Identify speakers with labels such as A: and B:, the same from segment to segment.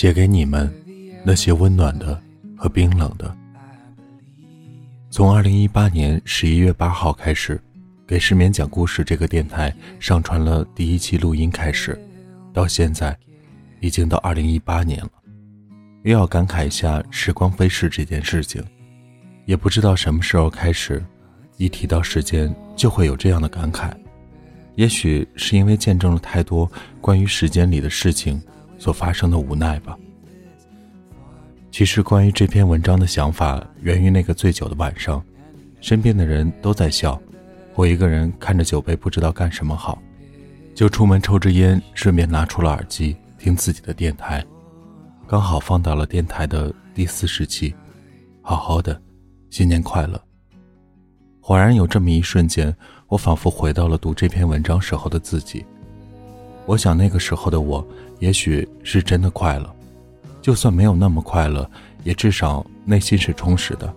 A: 写给你们那些温暖的和冰冷的。从二零一八年十一月八号开始，给失眠讲故事这个电台上传了第一期录音开始，到现在，已经到二零一八年了。又要感慨一下时光飞逝这件事情，也不知道什么时候开始，一提到时间就会有这样的感慨。也许是因为见证了太多关于时间里的事情所发生的无奈吧。其实，关于这篇文章的想法源于那个醉酒的晚上，身边的人都在笑，我一个人看着酒杯不知道干什么好，就出门抽支烟，顺便拿出了耳机听自己的电台。刚好放到了电台的第四十期，好好的，新年快乐。恍然有这么一瞬间，我仿佛回到了读这篇文章时候的自己。我想那个时候的我，也许是真的快乐，就算没有那么快乐，也至少内心是充实的，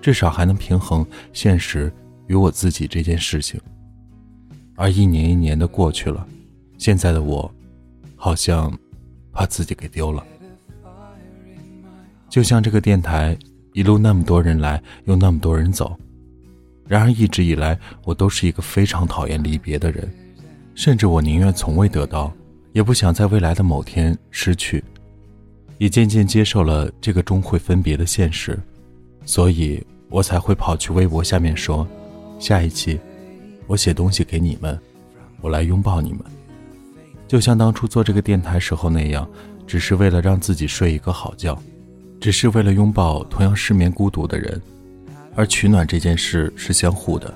A: 至少还能平衡现实与我自己这件事情。而一年一年的过去了，现在的我，好像把自己给丢了。就像这个电台，一路那么多人来，又那么多人走。然而一直以来，我都是一个非常讨厌离别的人，甚至我宁愿从未得到，也不想在未来的某天失去。也渐渐接受了这个终会分别的现实，所以我才会跑去微博下面说：“下一期，我写东西给你们，我来拥抱你们。”就像当初做这个电台时候那样，只是为了让自己睡一个好觉。只是为了拥抱同样失眠孤独的人，而取暖这件事是相互的。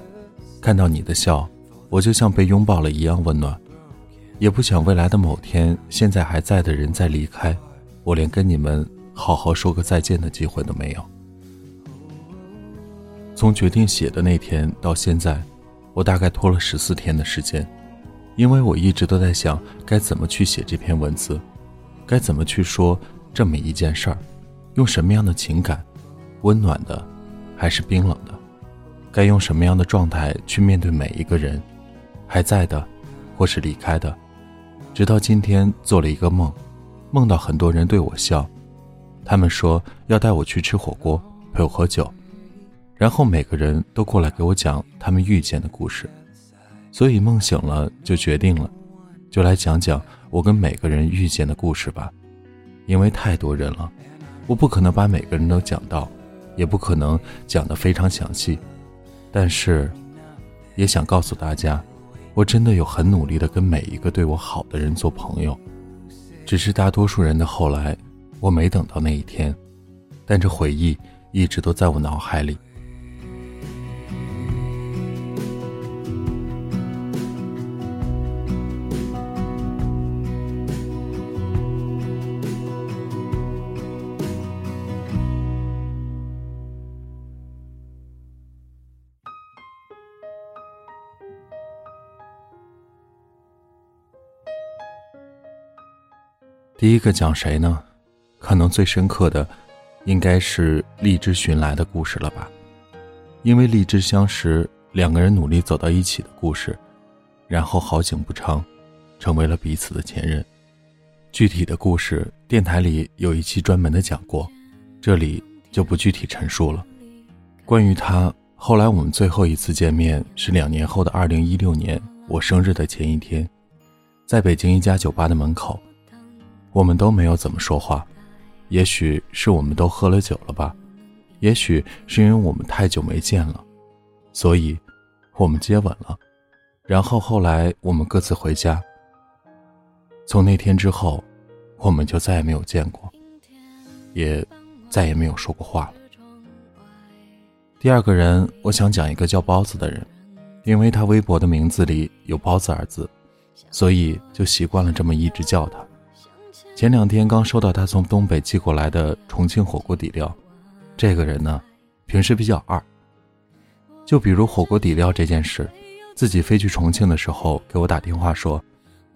A: 看到你的笑，我就像被拥抱了一样温暖。也不想未来的某天，现在还在的人再离开，我连跟你们好好说个再见的机会都没有。从决定写的那天到现在，我大概拖了十四天的时间，因为我一直都在想该怎么去写这篇文字，该怎么去说这么一件事儿。用什么样的情感，温暖的，还是冰冷的？该用什么样的状态去面对每一个人，还在的，或是离开的？直到今天做了一个梦，梦到很多人对我笑，他们说要带我去吃火锅，陪我喝酒，然后每个人都过来给我讲他们遇见的故事。所以梦醒了，就决定了，就来讲讲我跟每个人遇见的故事吧，因为太多人了。我不可能把每个人都讲到，也不可能讲得非常详细，但是，也想告诉大家，我真的有很努力的跟每一个对我好的人做朋友，只是大多数人的后来，我没等到那一天，但这回忆一直都在我脑海里。第一个讲谁呢？可能最深刻的，应该是荔枝寻来的故事了吧。因为荔枝相识，两个人努力走到一起的故事，然后好景不长，成为了彼此的前任。具体的故事，电台里有一期专门的讲过，这里就不具体陈述了。关于他，后来我们最后一次见面是两年后的二零一六年我生日的前一天，在北京一家酒吧的门口。我们都没有怎么说话，也许是我们都喝了酒了吧，也许是因为我们太久没见了，所以，我们接吻了，然后后来我们各自回家。从那天之后，我们就再也没有见过，也再也没有说过话了。第二个人，我想讲一个叫包子的人，因为他微博的名字里有“包子”二字，所以就习惯了这么一直叫他。前两天刚收到他从东北寄过来的重庆火锅底料，这个人呢，平时比较二。就比如火锅底料这件事，自己飞去重庆的时候给我打电话说：“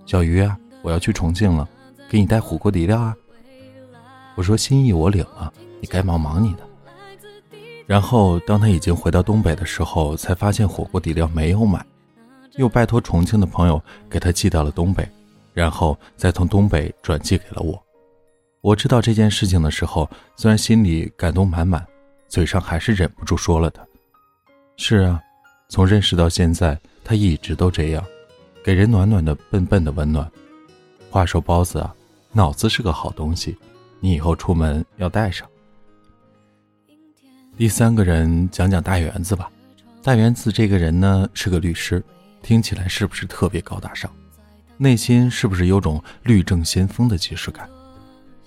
A: 小鱼啊，我要去重庆了，给你带火锅底料啊。”我说：“心意我领了，你该忙忙你的。”然后当他已经回到东北的时候，才发现火锅底料没有买，又拜托重庆的朋友给他寄到了东北。然后再从东北转寄给了我，我知道这件事情的时候，虽然心里感动满满，嘴上还是忍不住说了他。是啊，从认识到现在，他一直都这样，给人暖暖的、笨笨的温暖。话说包子啊，脑子是个好东西，你以后出门要带上。第三个人讲讲大园子吧。大园子这个人呢，是个律师，听起来是不是特别高大上？内心是不是有种律政先锋的即视感？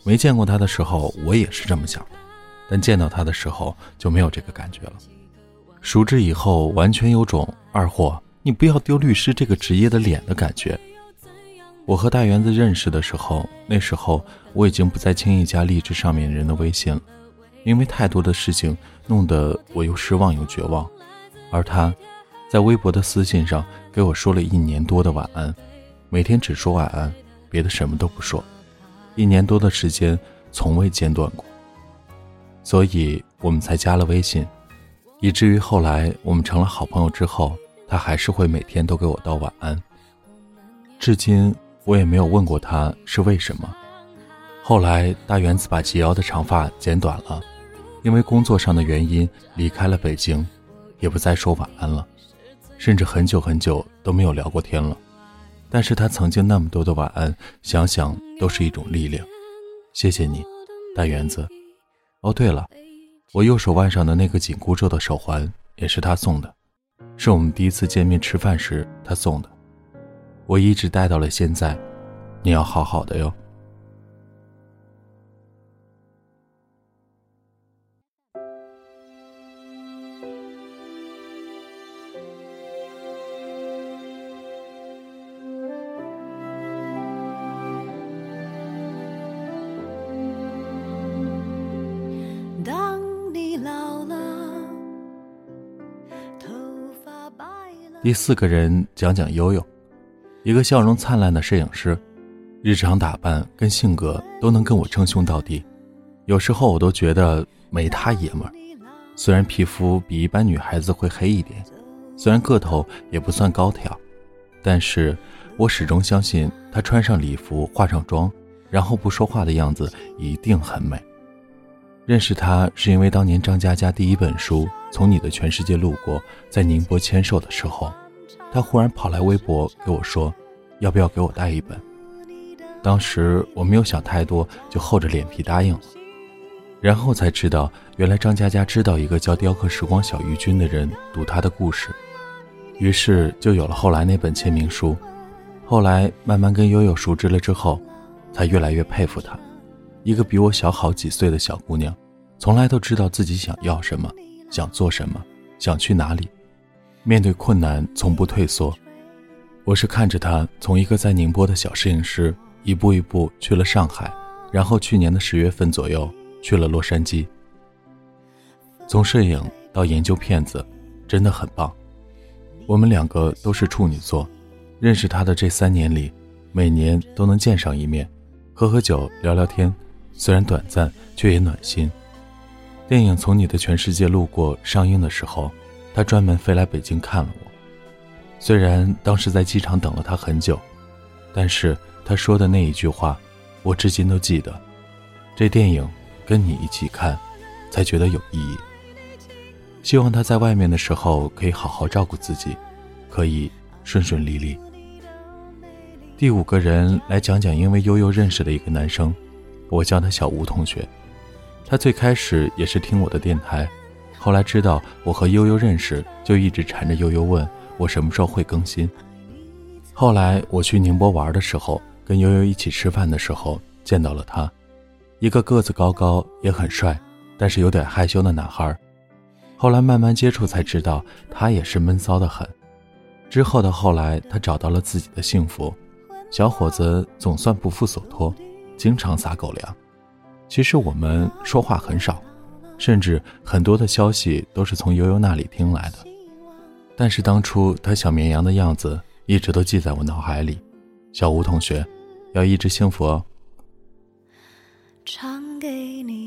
A: 没见过他的时候，我也是这么想的，但见到他的时候就没有这个感觉了。熟知以后，完全有种二货，你不要丢律师这个职业的脸的感觉。我和大园子认识的时候，那时候我已经不再轻易加励志上面人的微信了，因为太多的事情弄得我又失望又绝望。而他，在微博的私信上给我说了一年多的晚安，每天只说晚安，别的什么都不说，一年多的时间从未间断过。所以我们才加了微信，以至于后来我们成了好朋友之后，他还是会每天都给我道晚安。至今我也没有问过他是为什么。后来大园子把及腰的长发剪短了，因为工作上的原因离开了北京。也不再说晚安了，甚至很久很久都没有聊过天了。但是他曾经那么多的晚安，想想都是一种力量。谢谢你，大园子。哦，对了，我右手腕上的那个紧箍咒的手环也是他送的，是我们第一次见面吃饭时他送的，我一直戴到了现在。你要好好的哟。第四个人讲讲悠悠，一个笑容灿烂的摄影师，日常打扮跟性格都能跟我称兄道弟，有时候我都觉得没他爷们儿。虽然皮肤比一般女孩子会黑一点，虽然个头也不算高挑，但是我始终相信他穿上礼服、化上妆，然后不说话的样子一定很美。认识他是因为当年张嘉佳第一本书《从你的全世界路过》在宁波签售的时候，他忽然跑来微博给我说：“要不要给我带一本？”当时我没有想太多，就厚着脸皮答应了。然后才知道，原来张嘉佳知道一个叫“雕刻时光小鱼君”的人读他的故事，于是就有了后来那本签名书。后来慢慢跟悠悠熟知了之后，才越来越佩服他。一个比我小好几岁的小姑娘，从来都知道自己想要什么，想做什么，想去哪里，面对困难从不退缩。我是看着她从一个在宁波的小摄影师，一步一步去了上海，然后去年的十月份左右去了洛杉矶。从摄影到研究片子，真的很棒。我们两个都是处女座，认识她的这三年里，每年都能见上一面，喝喝酒，聊聊天。虽然短暂，却也暖心。电影《从你的全世界路过》上映的时候，他专门飞来北京看了我。虽然当时在机场等了他很久，但是他说的那一句话，我至今都记得。这电影跟你一起看，才觉得有意义。希望他在外面的时候可以好好照顾自己，可以顺顺利利。第五个人来讲讲，因为悠悠认识的一个男生。我叫他小吴同学，他最开始也是听我的电台，后来知道我和悠悠认识，就一直缠着悠悠问我什么时候会更新。后来我去宁波玩的时候，跟悠悠一起吃饭的时候见到了他，一个个子高高也很帅，但是有点害羞的男孩。后来慢慢接触才知道他也是闷骚的很。之后的后来，他找到了自己的幸福，小伙子总算不负所托。经常撒狗粮，其实我们说话很少，甚至很多的消息都是从悠悠那里听来的。但是当初他小绵羊的样子一直都记在我脑海里。小吴同学，要一直幸福哦。唱给你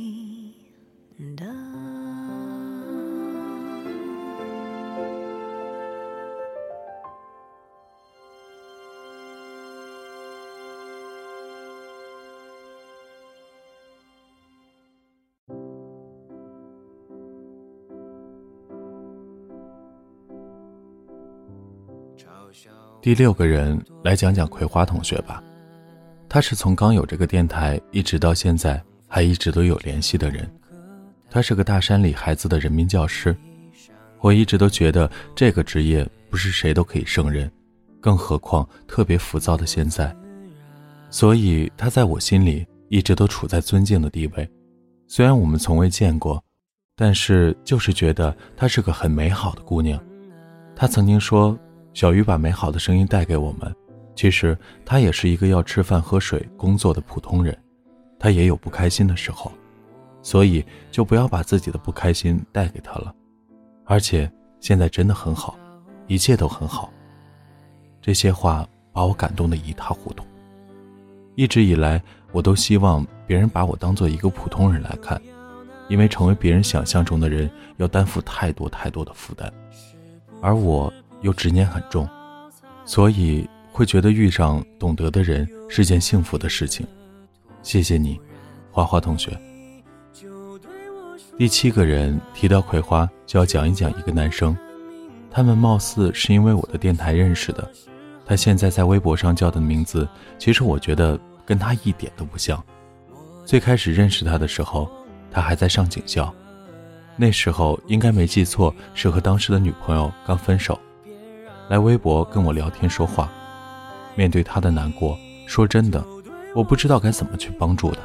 A: 第六个人来讲讲葵花同学吧，他是从刚有这个电台一直到现在还一直都有联系的人。他是个大山里孩子的人民教师，我一直都觉得这个职业不是谁都可以胜任，更何况特别浮躁的现在，所以他在我心里一直都处在尊敬的地位。虽然我们从未见过，但是就是觉得她是个很美好的姑娘。她曾经说：“小鱼把美好的声音带给我们。”其实他也是一个要吃饭、喝水、工作的普通人，他也有不开心的时候。所以就不要把自己的不开心带给他了，而且现在真的很好，一切都很好。这些话把我感动得一塌糊涂。一直以来，我都希望别人把我当做一个普通人来看，因为成为别人想象中的人要担负太多太多的负担，而我又执念很重，所以会觉得遇上懂得的人是件幸福的事情。谢谢你，花花同学。第七个人提到葵花，就要讲一讲一个男生。他们貌似是因为我的电台认识的。他现在在微博上叫的名字，其实我觉得跟他一点都不像。最开始认识他的时候，他还在上警校，那时候应该没记错，是和当时的女朋友刚分手，来微博跟我聊天说话。面对他的难过，说真的，我不知道该怎么去帮助他。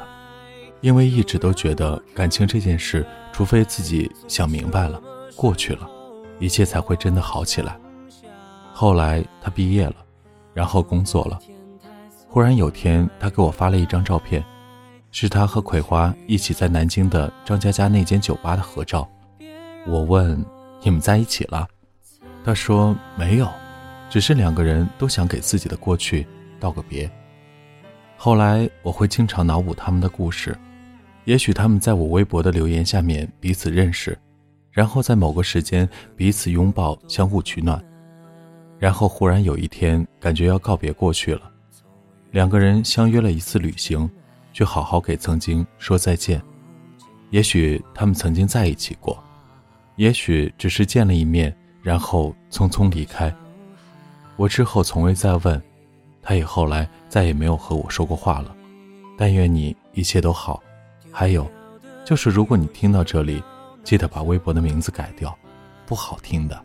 A: 因为一直都觉得感情这件事，除非自己想明白了，过去了，一切才会真的好起来。后来他毕业了，然后工作了。忽然有天，他给我发了一张照片，是他和葵花一起在南京的张佳佳那间酒吧的合照。我问：“你们在一起了？”他说：“没有，只是两个人都想给自己的过去道个别。”后来我会经常脑补他们的故事。也许他们在我微博的留言下面彼此认识，然后在某个时间彼此拥抱，相互取暖，然后忽然有一天感觉要告别过去了，两个人相约了一次旅行，去好好给曾经说再见。也许他们曾经在一起过，也许只是见了一面，然后匆匆离开。我之后从未再问，他也后来再也没有和我说过话了。但愿你一切都好。还有，就是如果你听到这里，记得把微博的名字改掉，不好听的。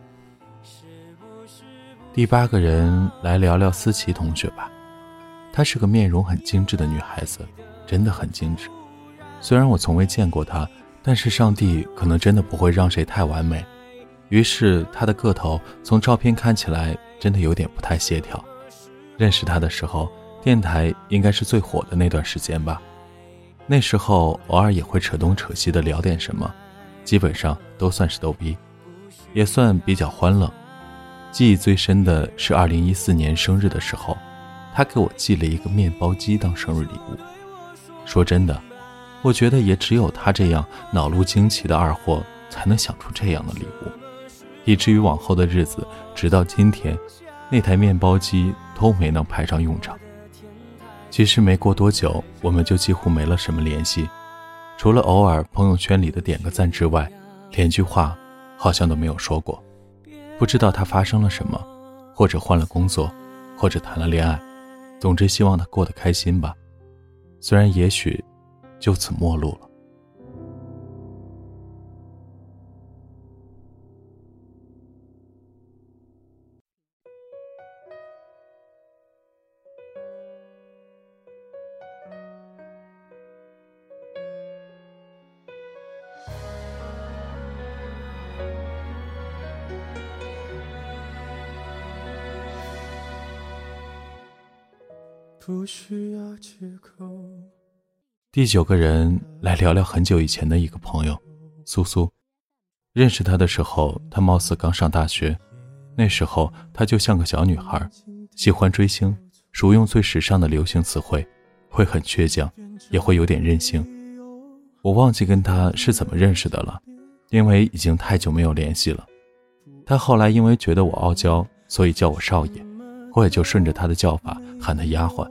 A: 第八个人来聊聊思琪同学吧，她是个面容很精致的女孩子，真的很精致。虽然我从未见过她，但是上帝可能真的不会让谁太完美。于是他的个头从照片看起来真的有点不太协调。认识他的时候，电台应该是最火的那段时间吧。那时候偶尔也会扯东扯西的聊点什么，基本上都算是逗逼，也算比较欢乐。记忆最深的是二零一四年生日的时候，他给我寄了一个面包机当生日礼物。说真的，我觉得也只有他这样脑路惊奇的二货才能想出这样的礼物，以至于往后的日子，直到今天，那台面包机都没能派上用场。其实没过多久，我们就几乎没了什么联系，除了偶尔朋友圈里的点个赞之外，连句话好像都没有说过。不知道他发生了什么，或者换了工作，或者谈了恋爱，总之希望他过得开心吧。虽然也许就此陌路了。需要借口第九个人来聊聊很久以前的一个朋友，苏苏。认识他的时候，他貌似刚上大学，那时候他就像个小女孩，喜欢追星，熟用最时尚的流行词汇，会很倔强，也会有点任性。我忘记跟他是怎么认识的了，因为已经太久没有联系了。他后来因为觉得我傲娇，所以叫我少爷。我也就顺着他的叫法喊他丫鬟，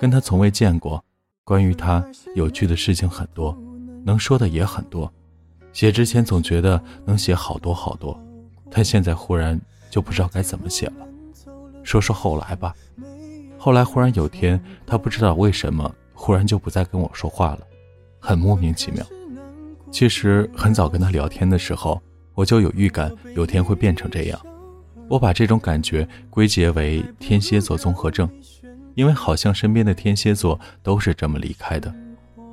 A: 跟他从未见过，关于他有趣的事情很多，能说的也很多，写之前总觉得能写好多好多，但现在忽然就不知道该怎么写了。说说后来吧。后来忽然有天，他不知道为什么，忽然就不再跟我说话了，很莫名其妙。其实很早跟他聊天的时候，我就有预感有天会变成这样。我把这种感觉归结为天蝎座综合症，因为好像身边的天蝎座都是这么离开的，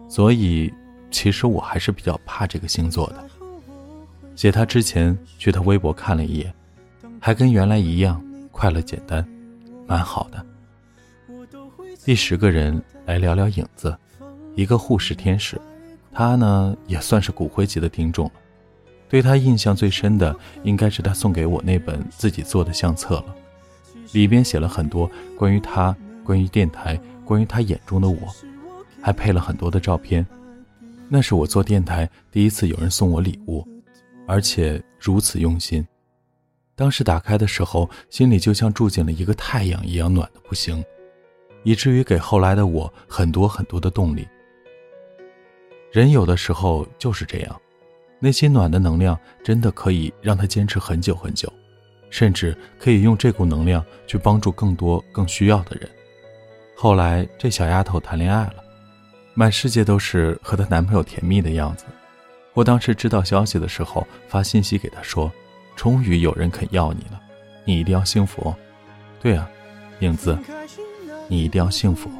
A: 所以其实我还是比较怕这个星座的。写他之前去他微博看了一眼，还跟原来一样快乐简单，蛮好的。第十个人来聊聊影子，一个护士天使，他呢也算是骨灰级的听众了。对他印象最深的应该是他送给我那本自己做的相册了，里边写了很多关于他、关于电台、关于他眼中的我，还配了很多的照片。那是我做电台第一次有人送我礼物。而且如此用心，当时打开的时候，心里就像住进了一个太阳一样暖的不行，以至于给后来的我很多很多的动力。人有的时候就是这样，那些暖的能量真的可以让他坚持很久很久，甚至可以用这股能量去帮助更多更需要的人。后来这小丫头谈恋爱了，满世界都是和她男朋友甜蜜的样子。我当时知道消息的时候，发信息给他说：“终于有人肯要你了，你一定要幸福。”对啊，影子，你一定要幸福。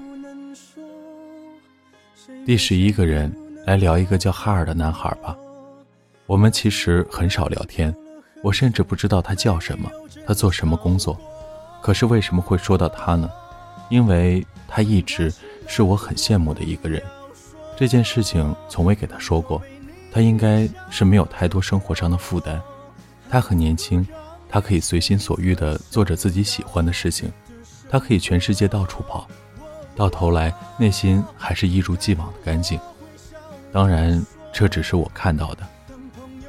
A: 第十一个人来聊一个叫哈尔的男孩吧。我们其实很少聊天，我甚至不知道他叫什么，他做什么工作。可是为什么会说到他呢？因为他一直是我很羡慕的一个人。这件事情从未给他说过。他应该是没有太多生活上的负担，他很年轻，他可以随心所欲地做着自己喜欢的事情，他可以全世界到处跑，到头来内心还是一如既往的干净。当然，这只是我看到的，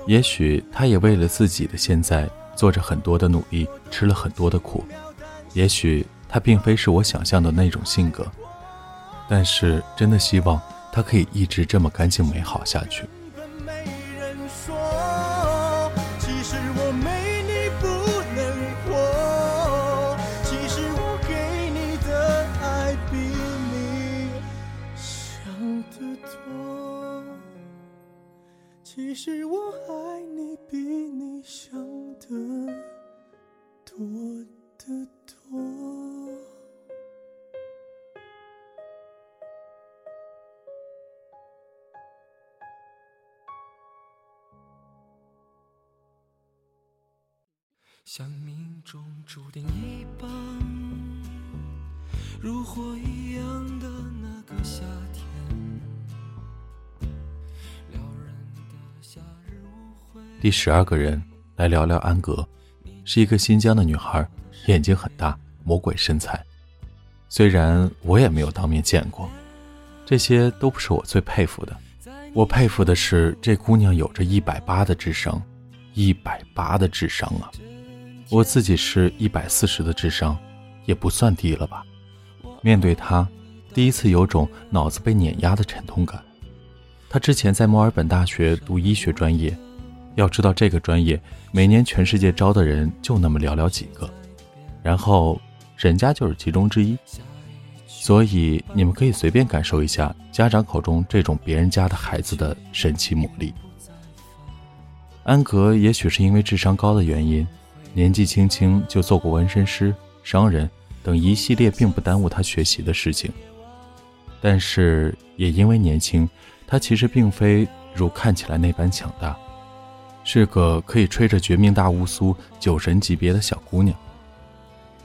A: 也许他也为了自己的现在做着很多的努力，吃了很多的苦，也许他并非是我想象的那种性格，但是真的希望他可以一直这么干净美好下去。像命中注定一般，如火一样的那个夏天。第十二个人来聊聊安格，是一个新疆的女孩，眼睛很大，魔鬼身材。虽然我也没有当面见过，这些都不是我最佩服的。我佩服的是这姑娘有着一百八的智商，一百八的智商啊！我自己是一百四十的智商，也不算低了吧？面对他，第一次有种脑子被碾压的沉痛感。他之前在墨尔本大学读医学专业。要知道这个专业每年全世界招的人就那么寥寥几个，然后人家就是其中之一，所以你们可以随便感受一下家长口中这种别人家的孩子的神奇魔力。安格也许是因为智商高的原因，年纪轻轻就做过纹身师、商人等一系列并不耽误他学习的事情，但是也因为年轻，他其实并非如看起来那般强大。是个可以吹着绝命大乌苏、酒神级别的小姑娘。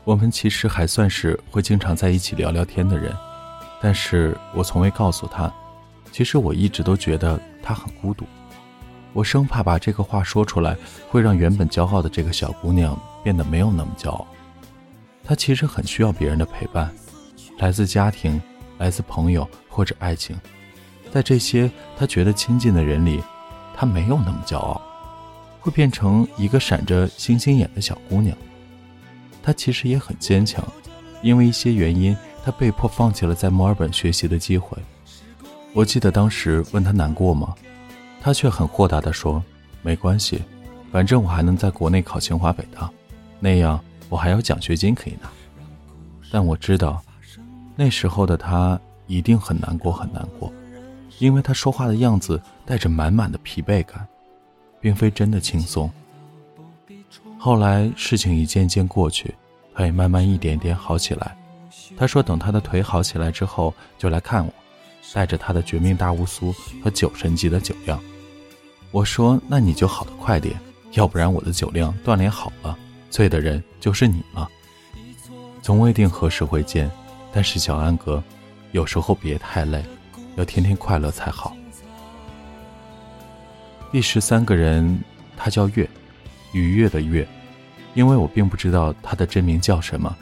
A: 我们其实还算是会经常在一起聊聊天的人，但是我从未告诉她，其实我一直都觉得她很孤独。我生怕把这个话说出来，会让原本骄傲的这个小姑娘变得没有那么骄傲。她其实很需要别人的陪伴，来自家庭、来自朋友或者爱情。在这些她觉得亲近的人里，她没有那么骄傲。会变成一个闪着星星眼的小姑娘。她其实也很坚强，因为一些原因，她被迫放弃了在墨尔本学习的机会。我记得当时问她难过吗？他却很豁达地说：“没关系，反正我还能在国内考清华北大，那样我还有奖学金可以拿。”但我知道，那时候的他一定很难过，很难过，因为他说话的样子带着满满的疲惫感，并非真的轻松。后来事情一件件过去，他也慢慢一点点好起来。他说等他的腿好起来之后就来看我，带着他的绝命大乌苏和酒神级的酒量。我说那你就好的快点，要不然我的酒量锻炼好了，醉的人就是你了。总未定何时会见，但是小安哥，有时候别太累，要天天快乐才好。第十三个人，他叫月，愉悦的悦，因为我并不知道他的真名叫什么，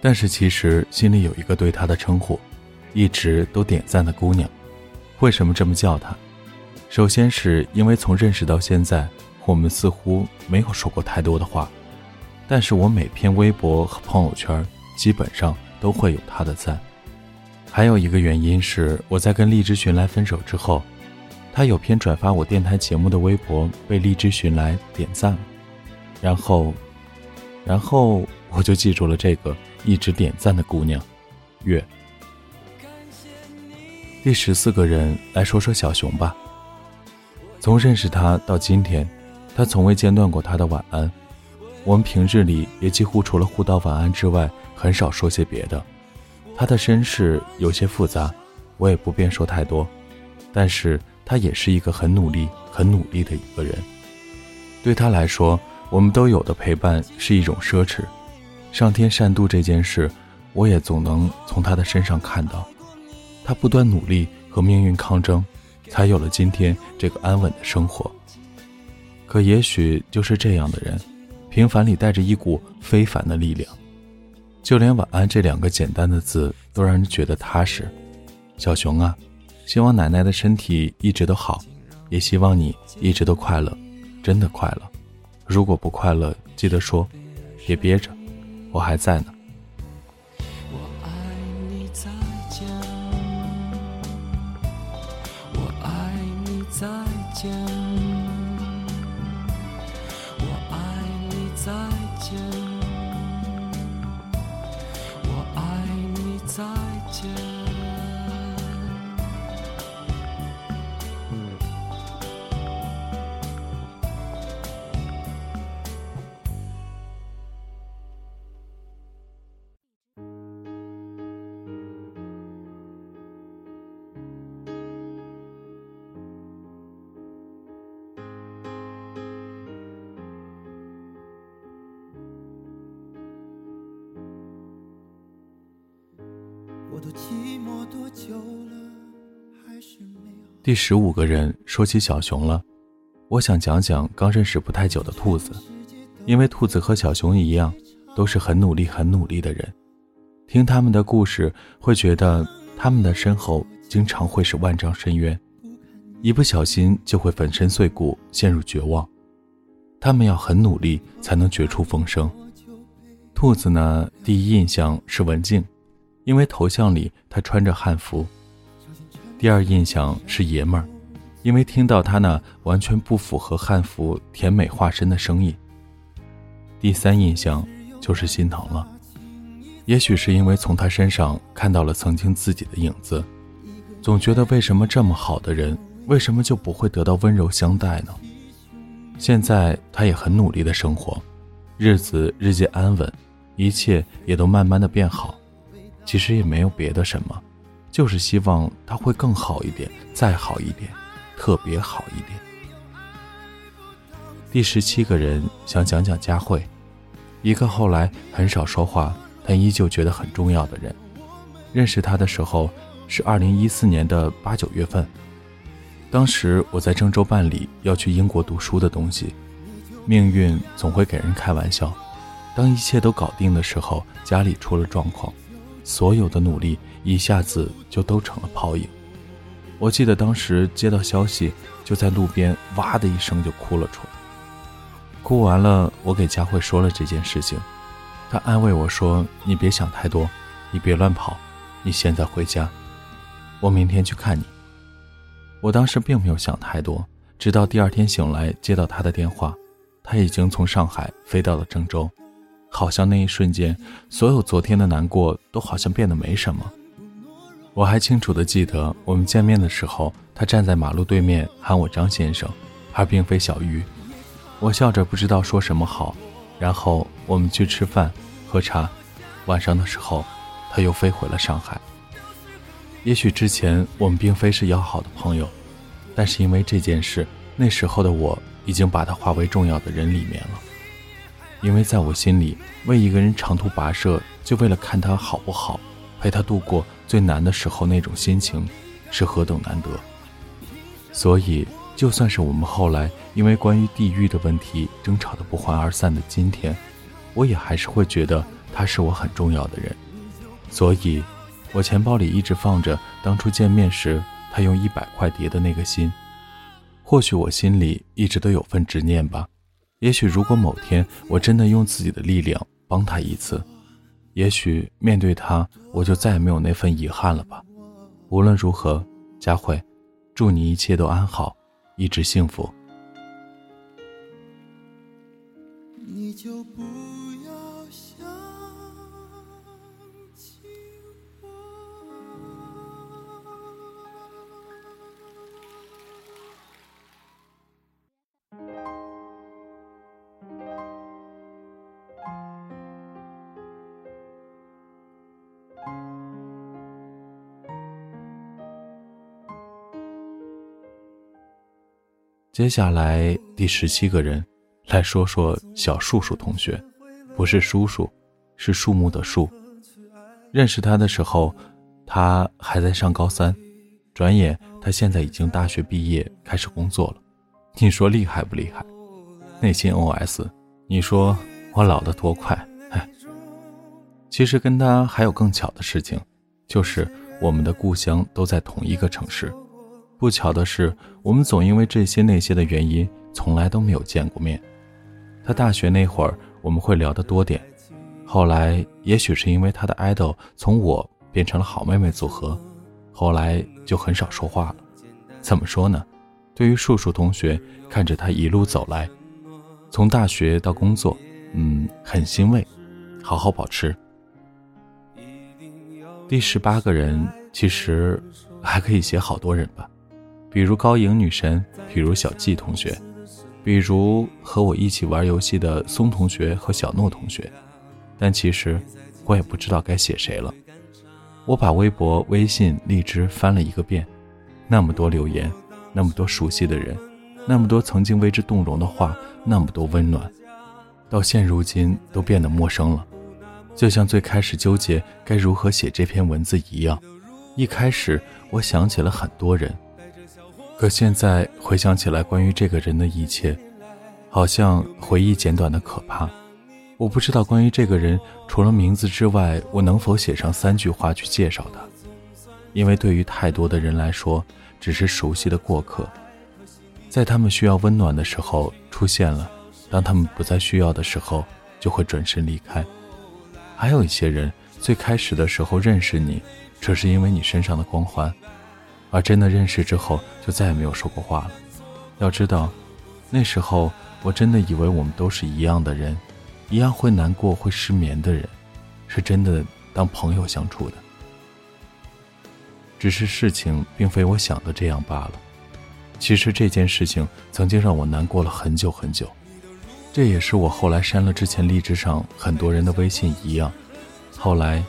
A: 但是其实心里有一个对他的称呼，一直都点赞的姑娘。为什么这么叫她？首先是因为从认识到现在，我们似乎没有说过太多的话。但是我每篇微博和朋友圈基本上都会有他的赞，还有一个原因是我在跟荔枝寻来分手之后，他有篇转发我电台节目的微博被荔枝寻来点赞，然后，然后我就记住了这个一直点赞的姑娘，月。第十四个人来说说小熊吧。从认识他到今天，他从未间断过他的晚安。我们平日里也几乎除了互道晚安之外，很少说些别的。他的身世有些复杂，我也不便说太多。但是他也是一个很努力、很努力的一个人。对他来说，我们都有的陪伴是一种奢侈。上天善妒这件事，我也总能从他的身上看到。他不断努力和命运抗争，才有了今天这个安稳的生活。可也许就是这样的人。平凡里带着一股非凡的力量，就连“晚安”这两个简单的字都让人觉得踏实。小熊啊，希望奶奶的身体一直都好，也希望你一直都快乐，真的快乐。如果不快乐，记得说，别憋着，我还在呢。
B: 寞多久了，还是没有
A: 第十五个人说起小熊了，我想讲讲刚认识不太久的兔子，因为兔子和小熊一样，都是很努力、很努力的人。听他们的故事，会觉得他们的身后经常会是万丈深渊，一不小心就会粉身碎骨，陷入绝望。他们要很努力才能绝处逢生。兔子呢，第一印象是文静。因为头像里他穿着汉服，第二印象是爷们儿，因为听到他那完全不符合汉服甜美化身的声音。第三印象就是心疼了，也许是因为从他身上看到了曾经自己的影子，总觉得为什么这么好的人，为什么就不会得到温柔相待呢？现在他也很努力的生活，日子日渐安稳，一切也都慢慢的变好。其实也没有别的什么，就是希望他会更好一点，再好一点，特别好一点。第十七个人想讲讲佳慧，一个后来很少说话，但依旧觉得很重要的人。认识他的时候是二零一四年的八九月份，当时我在郑州办理要去英国读书的东西。命运总会给人开玩笑，当一切都搞定的时候，家里出了状况。所有的努力一下子就都成了泡影。我记得当时接到消息，就在路边哇的一声就哭了出来。哭完了，我给佳慧说了这件事情，她安慰我说：“你别想太多，你别乱跑，你现在回家，我明天去看你。”我当时并没有想太多，直到第二天醒来接到她的电话，她已经从上海飞到了郑州，好像那一瞬间，所有昨天的难过都好像变得没什么。我还清楚的记得，我们见面的时候，他站在马路对面喊我张先生，而并非小鱼。我笑着不知道说什么好，然后我们去吃饭、喝茶。晚上的时候，他又飞回了上海。也许之前我们并非是要好的朋友，但是因为这件事，那时候的我已经把他划为重要的人里面了。因为在我心里，为一个人长途跋涉，就为了看他好不好，陪他度过最难的时候，那种心情是何等难得。所以，就算是我们后来因为关于地狱的问题争吵的不欢而散的今天，我也还是会觉得他是我很重要的人。所以，我钱包里一直放着当初见面时他用一百块叠的那个心。或许我心里一直都有份执念吧。也许，如果某天我真的用自己的力量帮他一次，也许面对他，我就再也没有那份遗憾了吧。无论如何，佳慧，祝你一切都安好，一直幸福。
B: 你就
A: 接下来第十七个人，来说说小树树同学，不是叔叔，是树木的树。认识他的时候，他还在上高三，转眼他现在已经大学毕业，开始工作了。你说厉害不厉害？内心 OS：你说我老得多快？哎，其实跟他还有更巧的事情，就是我们的故乡都在同一个城市。不巧的是，我们总因为这些那些的原因，从来都没有见过面。他大学那会儿，我们会聊得多点。后来，也许是因为他的 idol 从我变成了好妹妹组合，后来就很少说话了。怎么说呢？对于树树同学，看着他一路走来，从大学到工作，嗯，很欣慰。好好保持。第十八个人，其实还可以写好多人吧。比如高颖女神，比如小季同学，比如和我一起玩游戏的松同学和小诺同学，但其实我也不知道该写谁了。我把微博、微信、荔枝翻了一个遍，那么多留言，那么多熟悉的人，那么多曾经为之动容的话，那么多温暖，到现如今都变得陌生了。就像最开始纠结该如何写这篇文字一样，一开始我想起了很多人。可现在回想起来，关于这个人的一切，好像回忆简短的可怕。我不知道关于这个人，除了名字之外，我能否写上三句话去介绍他？因为对于太多的人来说，只是熟悉的过客，在他们需要温暖的时候出现了，当他们不再需要的时候，就会转身离开。还有一些人，最开始的时候认识你，只是因为你身上的光环。而真的认识之后，就再也没有说过话了。要知道，那时候我真的以为我们都是一样的人，一样会难过、会失眠的人，是真的当朋友相处的。只是事情并非我想的这样罢了。其实这件事情曾经让我难过了很久很久，这也是我后来删了之前荔枝上很多人的微信一样，后来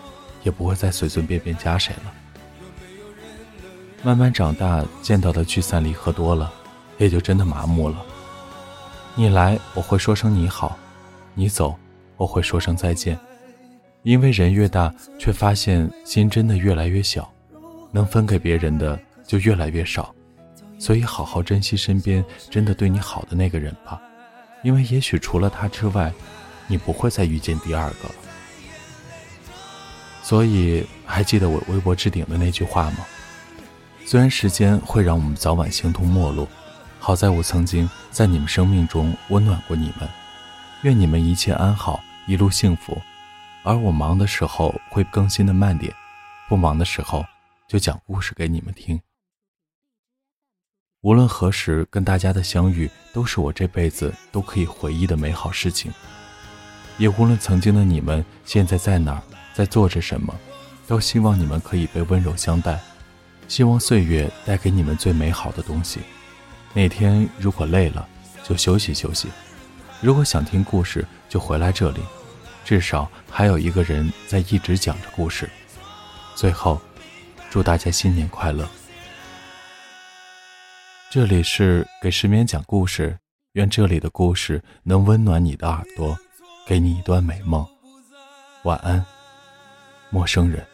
A: 也不会再随随便便加谁了。慢慢长大，见到的聚散离合多了，也就真的麻木了。你来，我会说声你好；你走，我会说声再见。因为人越大，却发现心真的越来越小，能分给别人的就越来越少。所以，好好珍惜身边真的对你好的那个人吧，因为也许除了他之外，你不会再遇见第二个了。所以，还记得我微博置顶的那句话吗？虽然时间会让我们早晚形同陌路，好在我曾经在你们生命中温暖过你们。愿你们一切安好，一路幸福。而我忙的时候会更新的慢点，不忙的时候就讲故事给你们听。无论何时跟大家的相遇，都是我这辈子都可以回忆的美好事情。也无论曾经的你们现在在哪儿，在做着什么，都希望你们可以被温柔相待，希望岁月带给你们最美好的东西。哪天如果累了，就休息休息；如果想听故事，就回来这里，至少还有一个人在一直讲着故事。最后，祝大家新年快乐！这里是给失眠讲故事，愿这里的故事能温暖你的耳朵。给你一段美梦，晚安，陌生人。